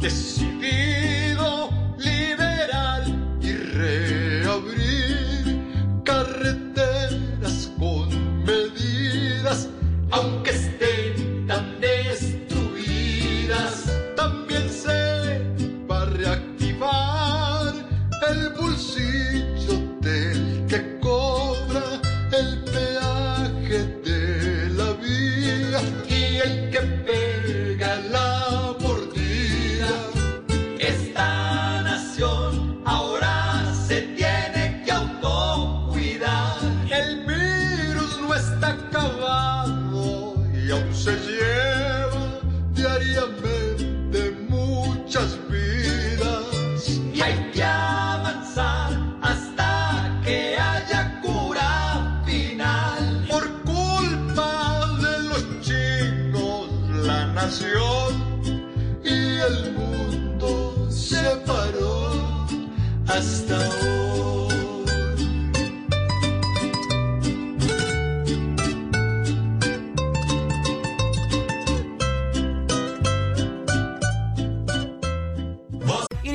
fin se lleva diariamente muchas vidas. Y hay que avanzar hasta que haya cura final. Por culpa de los chinos, la nación y el mundo se paró hasta hoy.